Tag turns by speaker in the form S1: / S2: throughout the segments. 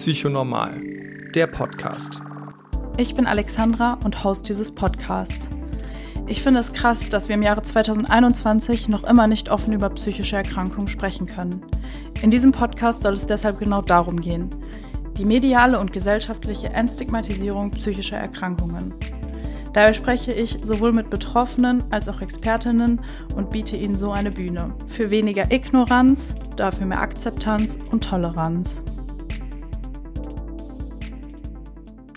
S1: Psychonormal, der Podcast.
S2: Ich bin Alexandra und Host dieses Podcasts. Ich finde es krass, dass wir im Jahre 2021 noch immer nicht offen über psychische Erkrankungen sprechen können. In diesem Podcast soll es deshalb genau darum gehen. Die mediale und gesellschaftliche Entstigmatisierung psychischer Erkrankungen. Dabei spreche ich sowohl mit Betroffenen als auch Expertinnen und biete ihnen so eine Bühne. Für weniger Ignoranz, dafür mehr Akzeptanz und Toleranz.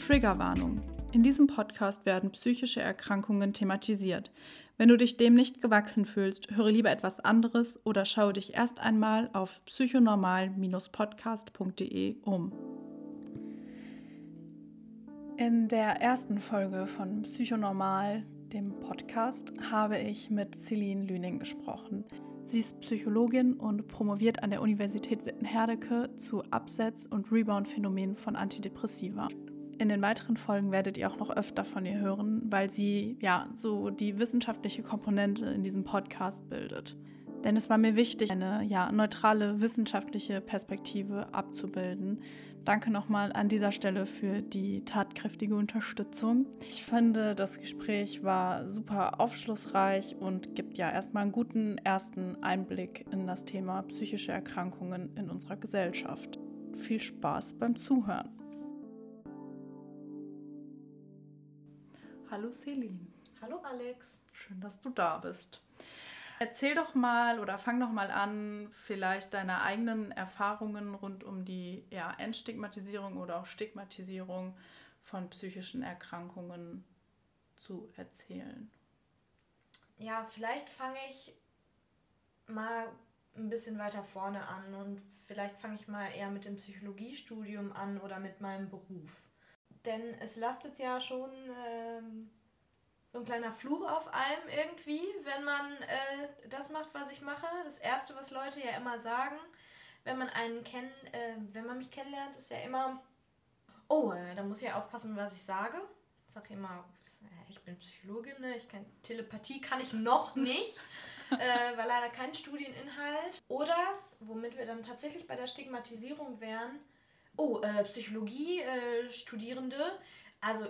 S2: Triggerwarnung. In diesem Podcast werden psychische Erkrankungen thematisiert. Wenn du dich dem nicht gewachsen fühlst, höre lieber etwas anderes oder schaue dich erst einmal auf psychonormal-podcast.de um. In der ersten Folge von Psychonormal, dem Podcast, habe ich mit Celine Lüning gesprochen. Sie ist Psychologin und promoviert an der Universität Witten-Herdecke zu Absetz- und Rebound-Phänomenen von Antidepressiva. In den weiteren Folgen werdet ihr auch noch öfter von ihr hören, weil sie ja so die wissenschaftliche Komponente in diesem Podcast bildet. Denn es war mir wichtig, eine ja, neutrale wissenschaftliche Perspektive abzubilden. Danke nochmal an dieser Stelle für die tatkräftige Unterstützung. Ich finde, das Gespräch war super aufschlussreich und gibt ja erstmal einen guten ersten Einblick in das Thema psychische Erkrankungen in unserer Gesellschaft. Viel Spaß beim Zuhören. Hallo Celine.
S3: Hallo Alex.
S2: Schön, dass du da bist. Erzähl doch mal oder fang doch mal an, vielleicht deine eigenen Erfahrungen rund um die ja, Entstigmatisierung oder auch Stigmatisierung von psychischen Erkrankungen zu erzählen.
S3: Ja, vielleicht fange ich mal ein bisschen weiter vorne an und vielleicht fange ich mal eher mit dem Psychologiestudium an oder mit meinem Beruf. Denn es lastet ja schon ähm, so ein kleiner Fluch auf einem irgendwie, wenn man äh, das macht, was ich mache. Das Erste, was Leute ja immer sagen, wenn man einen kennen, äh, wenn man mich kennenlernt, ist ja immer, oh, äh, da muss ich ja aufpassen, was ich sage. Ich sage immer, ich bin Psychologin, ne? ich kann, Telepathie kann ich noch nicht, äh, war leider kein Studieninhalt. Oder, womit wir dann tatsächlich bei der Stigmatisierung wären, oh, äh, Psychologie-Studierende, äh, also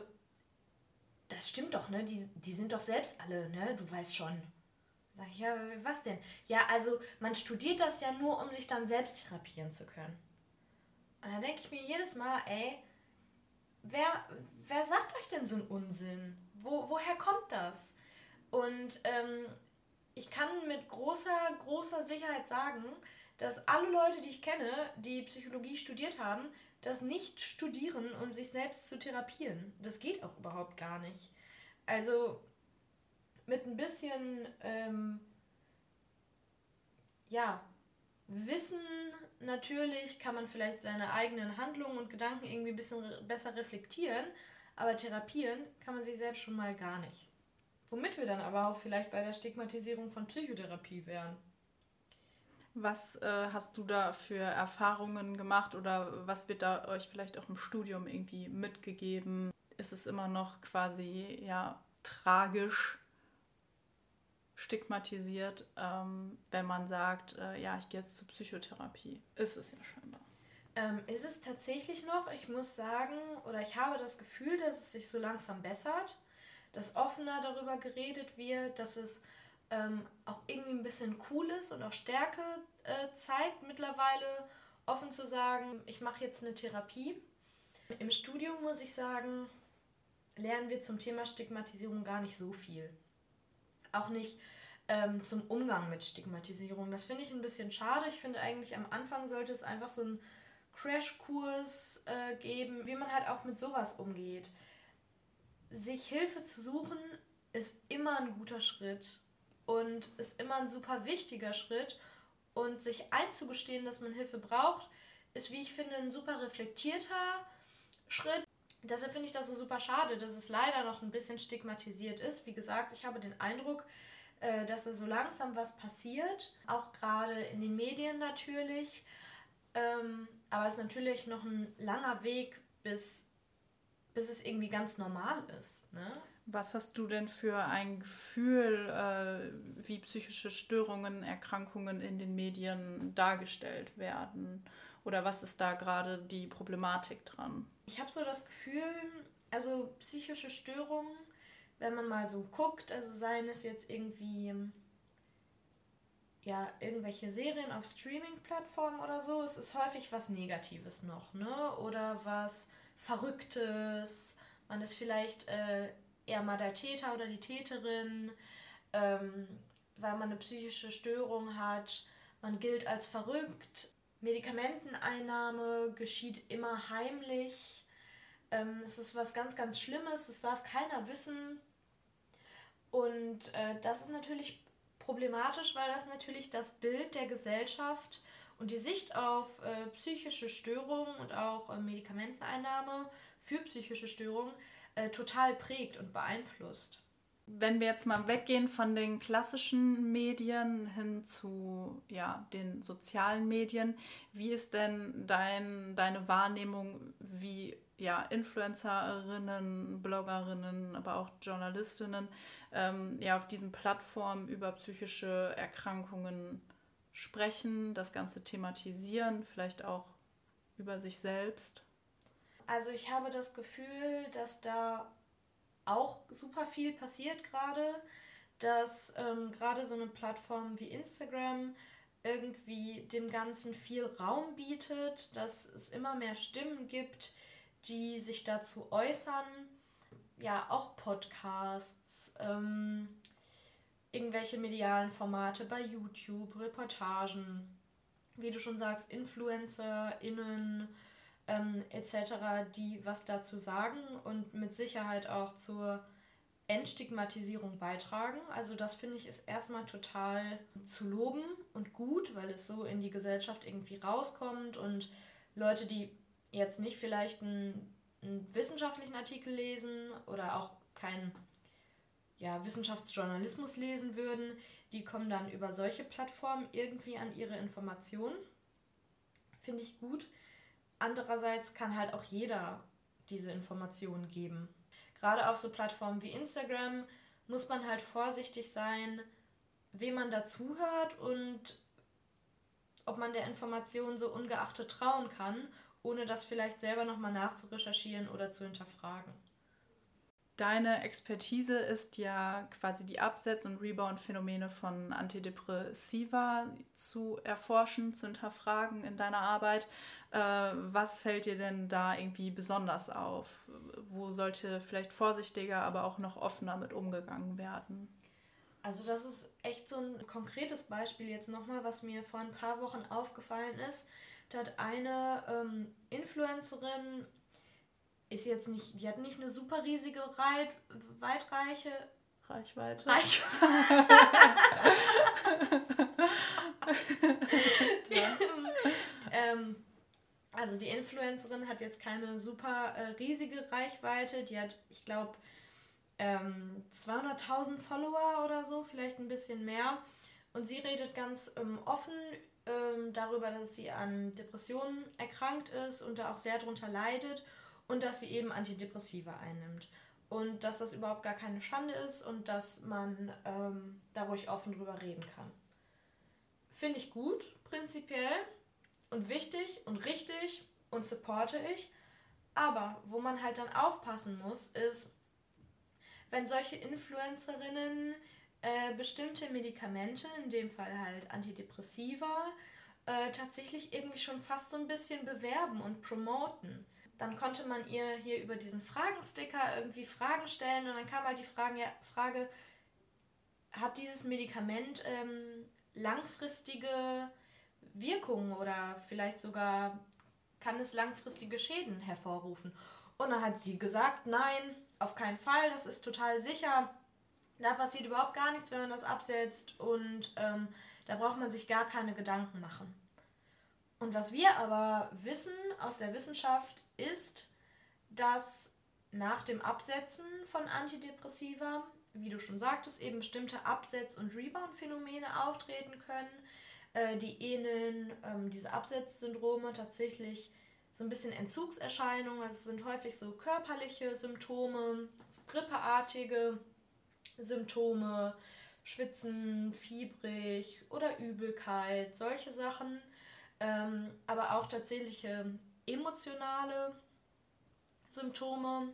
S3: das stimmt doch, ne? Die, die sind doch selbst alle, ne? Du weißt schon. Sag ich, ja, was denn? Ja, also man studiert das ja nur, um sich dann selbst therapieren zu können. Und da denke ich mir jedes Mal, ey, wer, wer sagt euch denn so einen Unsinn? Wo, woher kommt das? Und ähm, ich kann mit großer, großer Sicherheit sagen, dass alle Leute, die ich kenne, die Psychologie studiert haben, das nicht studieren, um sich selbst zu therapieren. Das geht auch überhaupt gar nicht. Also mit ein bisschen, ähm, ja, Wissen natürlich kann man vielleicht seine eigenen Handlungen und Gedanken irgendwie ein bisschen besser reflektieren, aber therapieren kann man sich selbst schon mal gar nicht. Womit wir dann aber auch vielleicht bei der Stigmatisierung von Psychotherapie wären.
S2: Was äh, hast du da für Erfahrungen gemacht oder was wird da euch vielleicht auch im Studium irgendwie mitgegeben? Ist es immer noch quasi ja tragisch stigmatisiert, ähm, wenn man sagt, äh, ja, ich gehe jetzt zur Psychotherapie? Ist es ja scheinbar.
S3: Ähm, ist es tatsächlich noch? Ich muss sagen, oder ich habe das Gefühl, dass es sich so langsam bessert, dass offener darüber geredet wird, dass es ähm, auch irgendwie ein bisschen cool ist und auch Stärke äh, zeigt mittlerweile, offen zu sagen, ich mache jetzt eine Therapie. Im Studium muss ich sagen, lernen wir zum Thema Stigmatisierung gar nicht so viel. Auch nicht ähm, zum Umgang mit Stigmatisierung. Das finde ich ein bisschen schade. Ich finde eigentlich am Anfang sollte es einfach so einen Crashkurs äh, geben, wie man halt auch mit sowas umgeht. Sich Hilfe zu suchen ist immer ein guter Schritt und ist immer ein super wichtiger Schritt. Und sich einzugestehen, dass man Hilfe braucht, ist, wie ich finde, ein super reflektierter Schritt. Deshalb finde ich das so super schade, dass es leider noch ein bisschen stigmatisiert ist. Wie gesagt, ich habe den Eindruck, äh, dass da so langsam was passiert, auch gerade in den Medien natürlich. Ähm, aber es ist natürlich noch ein langer Weg, bis, bis es irgendwie ganz normal ist. Ne?
S2: Was hast du denn für ein Gefühl, äh, wie psychische Störungen, Erkrankungen in den Medien dargestellt werden? Oder was ist da gerade die Problematik dran?
S3: Ich habe so das Gefühl, also psychische Störungen, wenn man mal so guckt, also seien es jetzt irgendwie ja, irgendwelche Serien auf Streaming-Plattformen oder so, es ist häufig was Negatives noch, ne? Oder was Verrücktes. Man ist vielleicht äh, eher mal der Täter oder die Täterin, ähm, weil man eine psychische Störung hat. Man gilt als verrückt. Medikamenteneinnahme geschieht immer heimlich. Ähm, es ist was ganz, ganz Schlimmes. Es darf keiner wissen. Und äh, das ist natürlich problematisch, weil das natürlich das Bild der Gesellschaft und die Sicht auf äh, psychische Störungen und auch äh, Medikamenteneinnahme für psychische Störungen äh, total prägt und beeinflusst.
S2: Wenn wir jetzt mal weggehen von den klassischen Medien hin zu ja, den sozialen Medien, wie ist denn dein, deine Wahrnehmung, wie ja, Influencerinnen, Bloggerinnen, aber auch Journalistinnen ähm, ja, auf diesen Plattformen über psychische Erkrankungen sprechen, das Ganze thematisieren, vielleicht auch über sich selbst?
S3: Also ich habe das Gefühl, dass da auch super viel passiert gerade, dass ähm, gerade so eine Plattform wie Instagram irgendwie dem Ganzen viel Raum bietet, dass es immer mehr Stimmen gibt, die sich dazu äußern. Ja, auch Podcasts, ähm, irgendwelche medialen Formate bei YouTube, Reportagen, wie du schon sagst, InfluencerInnen ähm, etc., die was dazu sagen und mit Sicherheit auch zur Entstigmatisierung beitragen. Also das finde ich ist erstmal total zu loben und gut, weil es so in die Gesellschaft irgendwie rauskommt und Leute, die jetzt nicht vielleicht einen, einen wissenschaftlichen Artikel lesen oder auch keinen ja, Wissenschaftsjournalismus lesen würden, die kommen dann über solche Plattformen irgendwie an ihre Informationen. Finde ich gut. Andererseits kann halt auch jeder diese Informationen geben. Gerade auf so Plattformen wie Instagram muss man halt vorsichtig sein, wem man dazuhört und ob man der Information so ungeachtet trauen kann ohne das vielleicht selber nochmal nachzurecherchieren oder zu hinterfragen.
S2: Deine Expertise ist ja quasi die Absetz- und Rebound-Phänomene von Antidepressiva zu erforschen, zu hinterfragen in deiner Arbeit. Äh, was fällt dir denn da irgendwie besonders auf? Wo sollte vielleicht vorsichtiger, aber auch noch offener mit umgegangen werden?
S3: Also das ist echt so ein konkretes Beispiel jetzt nochmal, was mir vor ein paar Wochen aufgefallen ist. Da hat eine ähm, Influencerin, ist jetzt nicht, die hat nicht eine super riesige Reit, weitreiche
S2: Reichweite.
S3: Reichweite. ja. ähm, also die Influencerin hat jetzt keine super äh, riesige Reichweite. Die hat, ich glaube, ähm, 200.000 Follower oder so, vielleicht ein bisschen mehr. Und sie redet ganz ähm, offen ähm, darüber, dass sie an Depressionen erkrankt ist und da auch sehr drunter leidet und dass sie eben Antidepressiva einnimmt. Und dass das überhaupt gar keine Schande ist und dass man ähm, da ruhig offen drüber reden kann. Finde ich gut, prinzipiell und wichtig und richtig und supporte ich. Aber wo man halt dann aufpassen muss, ist, wenn solche Influencerinnen äh, bestimmte Medikamente, in dem Fall halt Antidepressiva, äh, tatsächlich irgendwie schon fast so ein bisschen bewerben und promoten. Dann konnte man ihr hier über diesen Fragensticker irgendwie Fragen stellen und dann kam halt die Frage, ja, Frage hat dieses Medikament ähm, langfristige Wirkungen oder vielleicht sogar kann es langfristige Schäden hervorrufen? Und dann hat sie gesagt, nein, auf keinen Fall, das ist total sicher da passiert überhaupt gar nichts, wenn man das absetzt und ähm, da braucht man sich gar keine Gedanken machen. Und was wir aber wissen aus der Wissenschaft ist, dass nach dem Absetzen von Antidepressiva, wie du schon sagtest, eben bestimmte Absetz- und Rebound-Phänomene auftreten können. Äh, die ähneln ähm, diese Absetzsyndrome tatsächlich so ein bisschen Entzugserscheinungen. Also es sind häufig so körperliche Symptome, grippeartige Symptome, Schwitzen, fiebrig oder Übelkeit, solche Sachen. ähm, aber auch tatsächliche emotionale Symptome.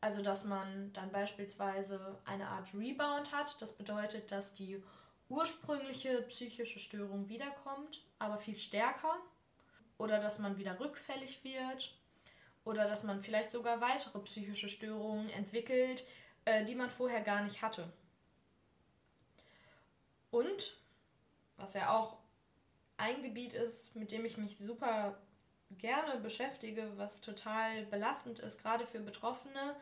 S3: Also dass man dann beispielsweise eine Art Rebound hat. Das bedeutet, dass die ursprüngliche psychische Störung wiederkommt, aber viel stärker. Oder dass man wieder rückfällig wird. Oder dass man vielleicht sogar weitere psychische Störungen entwickelt, äh, die man vorher gar nicht hatte. Und, was ja auch ein Gebiet ist, mit dem ich mich super gerne beschäftige, was total belastend ist, gerade für Betroffene.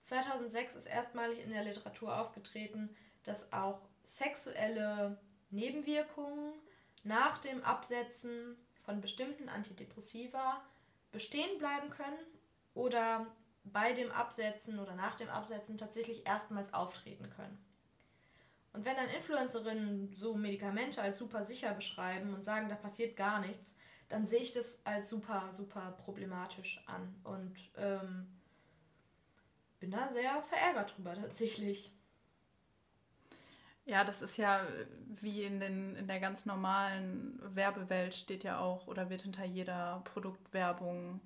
S3: 2006 ist erstmalig in der Literatur aufgetreten, dass auch sexuelle Nebenwirkungen nach dem Absetzen von bestimmten Antidepressiva bestehen bleiben können oder bei dem Absetzen oder nach dem Absetzen tatsächlich erstmals auftreten können. Und wenn dann Influencerinnen so Medikamente als super sicher beschreiben und sagen, da passiert gar nichts, dann sehe ich das als super, super problematisch an und ähm, bin da sehr verärgert drüber tatsächlich.
S2: Ja, das ist ja wie in, den, in der ganz normalen Werbewelt steht ja auch oder wird hinter jeder Produktwerbung,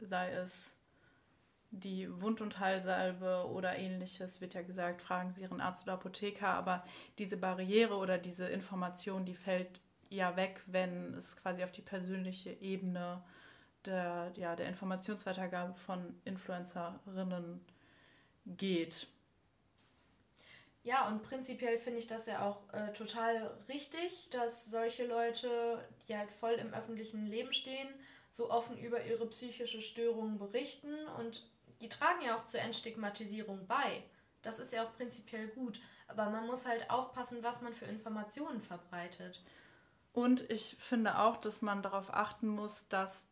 S2: sei es die Wund- und Heilsalbe oder ähnliches, wird ja gesagt, fragen Sie Ihren Arzt oder Apotheker, aber diese Barriere oder diese Information, die fällt ja weg, wenn es quasi auf die persönliche Ebene der, ja, der Informationsweitergabe von Influencerinnen geht.
S3: Ja, und prinzipiell finde ich das ja auch äh, total richtig, dass solche Leute, die halt voll im öffentlichen Leben stehen, so offen über ihre psychische Störung berichten und die tragen ja auch zur Entstigmatisierung bei. Das ist ja auch prinzipiell gut, aber man muss halt aufpassen, was man für Informationen verbreitet.
S2: Und ich finde auch, dass man darauf achten muss, dass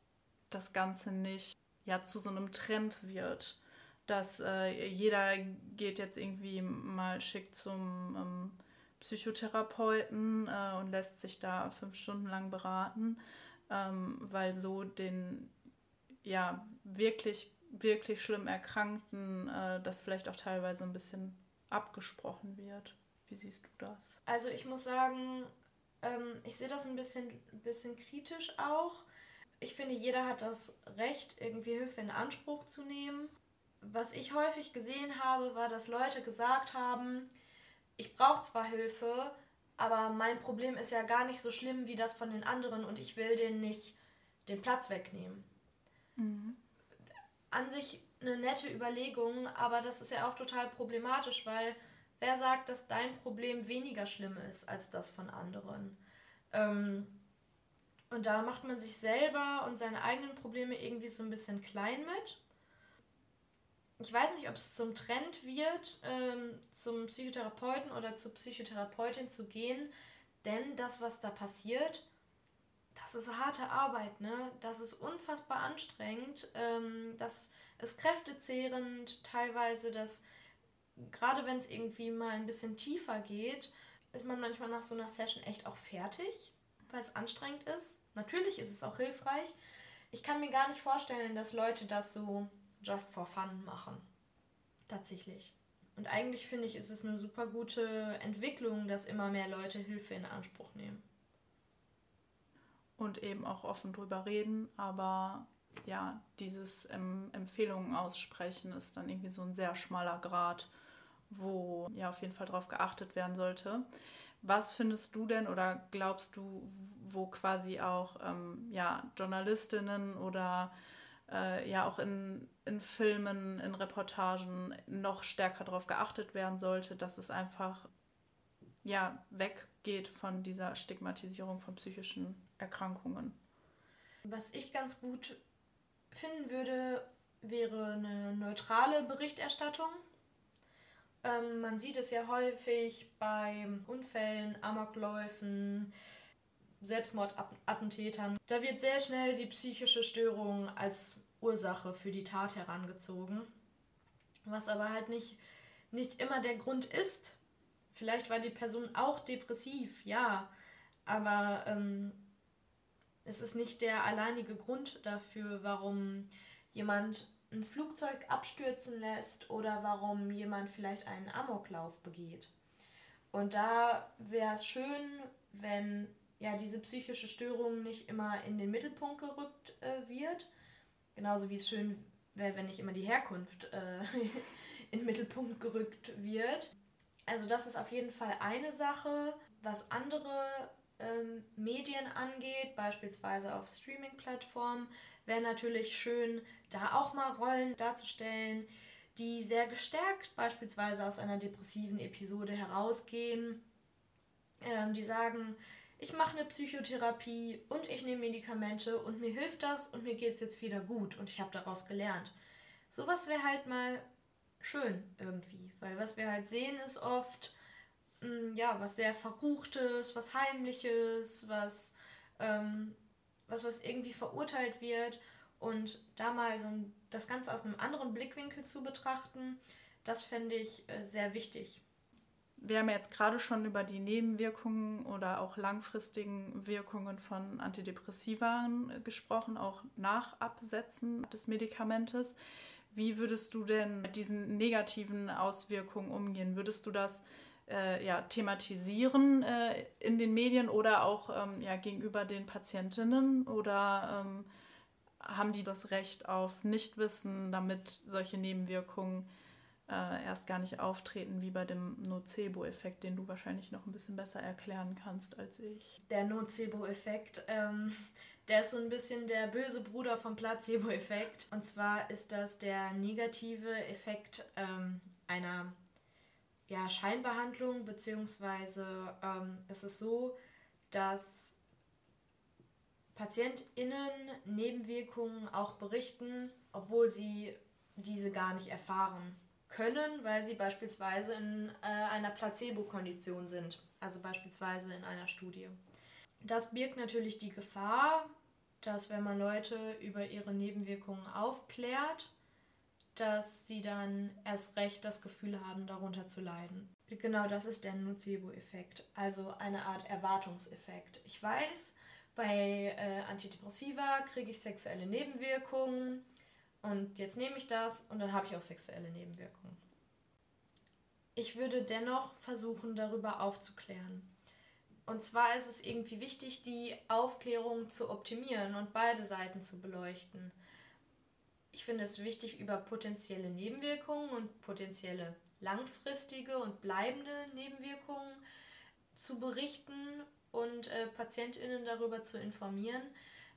S2: das Ganze nicht ja zu so einem Trend wird. Dass äh, jeder geht jetzt irgendwie mal schick zum ähm, Psychotherapeuten äh, und lässt sich da fünf Stunden lang beraten, ähm, weil so den ja wirklich, wirklich schlimm Erkrankten äh, das vielleicht auch teilweise ein bisschen abgesprochen wird. Wie siehst du das?
S3: Also ich muss sagen, ähm, ich sehe das ein bisschen, bisschen kritisch auch. Ich finde, jeder hat das Recht, irgendwie Hilfe in Anspruch zu nehmen. Was ich häufig gesehen habe, war, dass Leute gesagt haben, ich brauche zwar Hilfe, aber mein Problem ist ja gar nicht so schlimm wie das von den anderen und ich will denen nicht den Platz wegnehmen. Mhm. An sich eine nette Überlegung, aber das ist ja auch total problematisch, weil Wer sagt, dass dein Problem weniger schlimm ist als das von anderen? Ähm, und da macht man sich selber und seine eigenen Probleme irgendwie so ein bisschen klein mit. Ich weiß nicht, ob es zum Trend wird, ähm, zum Psychotherapeuten oder zur Psychotherapeutin zu gehen, denn das, was da passiert, das ist harte Arbeit, ne? Das ist unfassbar anstrengend, ähm, das ist kräftezehrend, teilweise das gerade wenn es irgendwie mal ein bisschen tiefer geht, ist man manchmal nach so einer Session echt auch fertig, weil es anstrengend ist. Natürlich ist es auch hilfreich. Ich kann mir gar nicht vorstellen, dass Leute das so just for fun machen. Tatsächlich. Und eigentlich finde ich, ist es eine super gute Entwicklung, dass immer mehr Leute Hilfe in Anspruch nehmen.
S2: Und eben auch offen drüber reden, aber ja, dieses ähm, Empfehlungen aussprechen ist dann irgendwie so ein sehr schmaler Grad wo ja auf jeden Fall darauf geachtet werden sollte. Was findest du denn oder glaubst du, wo quasi auch ähm, ja, Journalistinnen oder äh, ja auch in, in Filmen, in Reportagen noch stärker darauf geachtet werden sollte, dass es einfach ja weggeht von dieser Stigmatisierung von psychischen Erkrankungen?
S3: Was ich ganz gut finden würde, wäre eine neutrale Berichterstattung ähm, man sieht es ja häufig bei Unfällen, Amokläufen, Selbstmordattentätern. Da wird sehr schnell die psychische Störung als Ursache für die Tat herangezogen. Was aber halt nicht, nicht immer der Grund ist. Vielleicht war die Person auch depressiv, ja. Aber ähm, es ist nicht der alleinige Grund dafür, warum jemand ein Flugzeug abstürzen lässt oder warum jemand vielleicht einen Amoklauf begeht. Und da wäre es schön, wenn ja, diese psychische Störung nicht immer in den Mittelpunkt gerückt äh, wird. Genauso wie es schön wäre, wenn nicht immer die Herkunft äh, in den Mittelpunkt gerückt wird. Also das ist auf jeden Fall eine Sache. Was andere ähm, Medien angeht, beispielsweise auf Streaming-Plattformen, wäre natürlich schön, da auch mal Rollen darzustellen, die sehr gestärkt beispielsweise aus einer depressiven Episode herausgehen, ähm, die sagen, ich mache eine Psychotherapie und ich nehme Medikamente und mir hilft das und mir geht es jetzt wieder gut und ich habe daraus gelernt. Sowas wäre halt mal schön irgendwie, weil was wir halt sehen ist oft, ja, was sehr Verruchtes, was Heimliches, was, ähm, was, was irgendwie verurteilt wird und da mal so ein, das Ganze aus einem anderen Blickwinkel zu betrachten, das fände ich äh, sehr wichtig.
S2: Wir haben jetzt gerade schon über die Nebenwirkungen oder auch langfristigen Wirkungen von Antidepressiva gesprochen, auch nach Absetzen des Medikamentes. Wie würdest du denn mit diesen negativen Auswirkungen umgehen? Würdest du das äh, ja, thematisieren äh, in den Medien oder auch ähm, ja, gegenüber den Patientinnen? Oder ähm, haben die das Recht auf Nichtwissen, damit solche Nebenwirkungen äh, erst gar nicht auftreten, wie bei dem Nocebo-Effekt, den du wahrscheinlich noch ein bisschen besser erklären kannst als ich?
S3: Der Nocebo-Effekt, ähm, der ist so ein bisschen der böse Bruder vom Placebo-Effekt. Und zwar ist das der negative Effekt ähm, einer ja, Scheinbehandlung, beziehungsweise ähm, es ist so, dass PatientInnen Nebenwirkungen auch berichten, obwohl sie diese gar nicht erfahren können, weil sie beispielsweise in äh, einer Placebo-Kondition sind, also beispielsweise in einer Studie. Das birgt natürlich die Gefahr, dass wenn man Leute über ihre Nebenwirkungen aufklärt, dass sie dann erst recht das Gefühl haben, darunter zu leiden. Genau das ist der Nocebo-Effekt, also eine Art Erwartungseffekt. Ich weiß, bei äh, Antidepressiva kriege ich sexuelle Nebenwirkungen und jetzt nehme ich das und dann habe ich auch sexuelle Nebenwirkungen. Ich würde dennoch versuchen, darüber aufzuklären. Und zwar ist es irgendwie wichtig, die Aufklärung zu optimieren und beide Seiten zu beleuchten. Ich finde es wichtig, über potenzielle Nebenwirkungen und potenzielle langfristige und bleibende Nebenwirkungen zu berichten und äh, PatientInnen darüber zu informieren.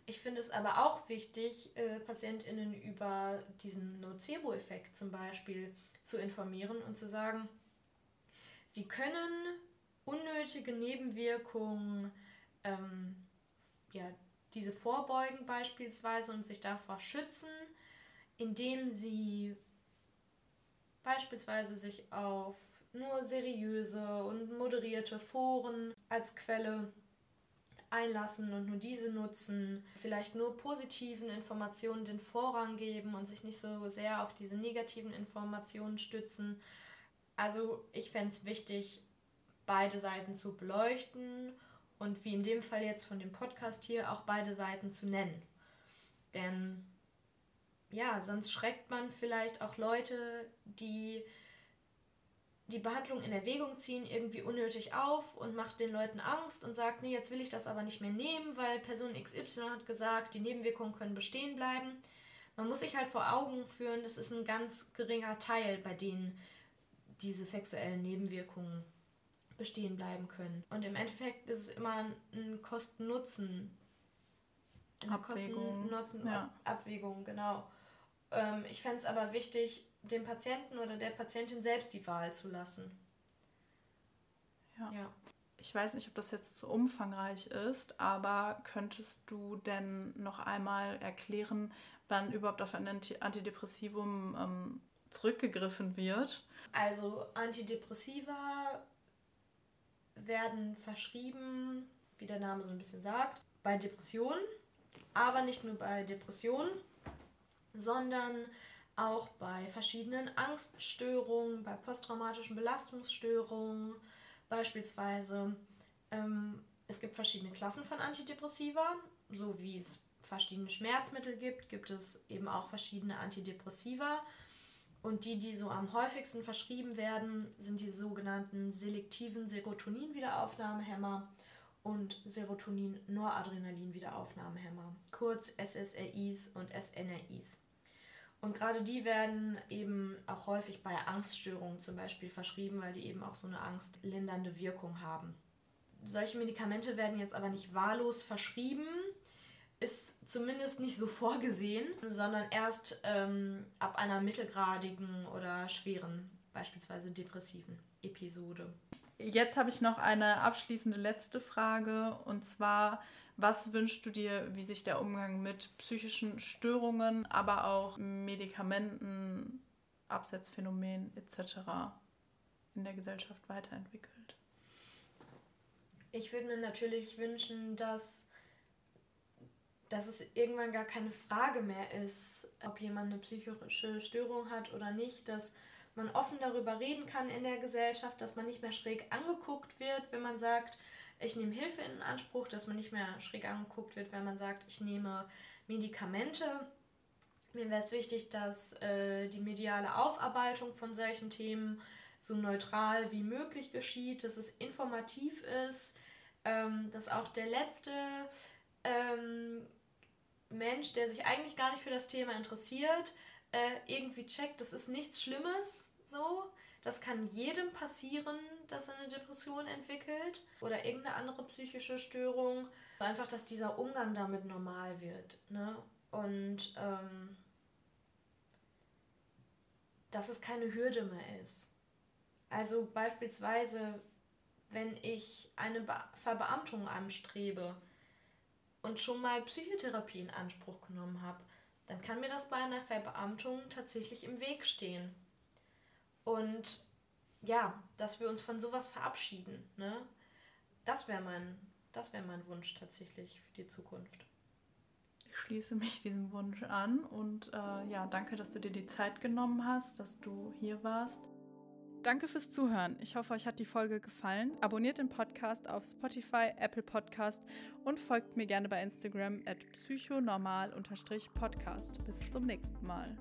S3: Ich finde es aber auch wichtig, äh, PatientInnen über diesen Nocebo-Effekt zum Beispiel zu informieren und zu sagen, sie können unnötige Nebenwirkungen, ähm, ja, diese vorbeugen beispielsweise und sich davor schützen, indem sie beispielsweise sich auf nur seriöse und moderierte Foren als Quelle einlassen und nur diese nutzen, vielleicht nur positiven Informationen den Vorrang geben und sich nicht so sehr auf diese negativen Informationen stützen. Also ich fände es wichtig, beide Seiten zu beleuchten und wie in dem Fall jetzt von dem Podcast hier auch beide Seiten zu nennen. Denn ja, sonst schreckt man vielleicht auch Leute, die die Behandlung in Erwägung ziehen, irgendwie unnötig auf und macht den Leuten Angst und sagt, nee, jetzt will ich das aber nicht mehr nehmen, weil Person XY hat gesagt, die Nebenwirkungen können bestehen bleiben. Man muss sich halt vor Augen führen, das ist ein ganz geringer Teil, bei denen diese sexuellen Nebenwirkungen bestehen bleiben können. Und im Endeffekt ist es immer ein Kosten-Nutzen. Eine Kosten-Nutzen-Abwägung, ja. genau. Ähm, ich fände es aber wichtig, dem Patienten oder der Patientin selbst die Wahl zu lassen.
S2: Ja. ja. Ich weiß nicht, ob das jetzt zu umfangreich ist, aber könntest du denn noch einmal erklären, wann überhaupt auf ein Antidepressivum ähm, zurückgegriffen wird?
S3: Also Antidepressiva werden verschrieben, wie der Name so ein bisschen sagt, bei Depressionen, aber nicht nur bei Depressionen, sondern auch bei verschiedenen Angststörungen, bei posttraumatischen Belastungsstörungen beispielsweise. Ähm, es gibt verschiedene Klassen von Antidepressiva, so wie es verschiedene Schmerzmittel gibt, gibt es eben auch verschiedene Antidepressiva. Und die, die so am häufigsten verschrieben werden, sind die sogenannten selektiven Serotonin-Wiederaufnahmehämmer und Serotonin-Noradrenalin-Wiederaufnahmehämmer, kurz SSRIs und SNRIs. Und gerade die werden eben auch häufig bei Angststörungen zum Beispiel verschrieben, weil die eben auch so eine angstlindernde Wirkung haben. Solche Medikamente werden jetzt aber nicht wahllos verschrieben, ist zumindest nicht so vorgesehen, sondern erst ähm, ab einer mittelgradigen oder schweren, beispielsweise depressiven Episode.
S2: Jetzt habe ich noch eine abschließende letzte Frage und zwar, was wünschst du dir, wie sich der Umgang mit psychischen Störungen, aber auch Medikamenten, Absetzphänomen etc. in der Gesellschaft weiterentwickelt?
S3: Ich würde mir natürlich wünschen, dass, dass es irgendwann gar keine Frage mehr ist, ob jemand eine psychische Störung hat oder nicht, dass man offen darüber reden kann in der Gesellschaft, dass man nicht mehr schräg angeguckt wird, wenn man sagt, ich nehme Hilfe in Anspruch, dass man nicht mehr schräg angeguckt wird, wenn man sagt, ich nehme Medikamente. Mir wäre es wichtig, dass äh, die mediale Aufarbeitung von solchen Themen so neutral wie möglich geschieht, dass es informativ ist, ähm, dass auch der letzte ähm, Mensch, der sich eigentlich gar nicht für das Thema interessiert, äh, irgendwie checkt, das ist nichts Schlimmes so. Das kann jedem passieren, dass er eine Depression entwickelt oder irgendeine andere psychische Störung. Einfach, dass dieser Umgang damit normal wird. Ne? Und ähm, dass es keine Hürde mehr ist. Also beispielsweise, wenn ich eine Be Verbeamtung anstrebe und schon mal Psychotherapie in Anspruch genommen habe, dann kann mir das bei einer Verbeamtung tatsächlich im Weg stehen. Und ja, dass wir uns von sowas verabschieden. Ne? Das wäre mein, wär mein Wunsch tatsächlich für die Zukunft.
S2: Ich schließe mich diesem Wunsch an und äh, ja, danke, dass du dir die Zeit genommen hast, dass du hier warst. Danke fürs Zuhören. Ich hoffe, euch hat die Folge gefallen. Abonniert den Podcast auf Spotify, Apple Podcast und folgt mir gerne bei Instagram at psychonormal-podcast. Bis zum nächsten Mal.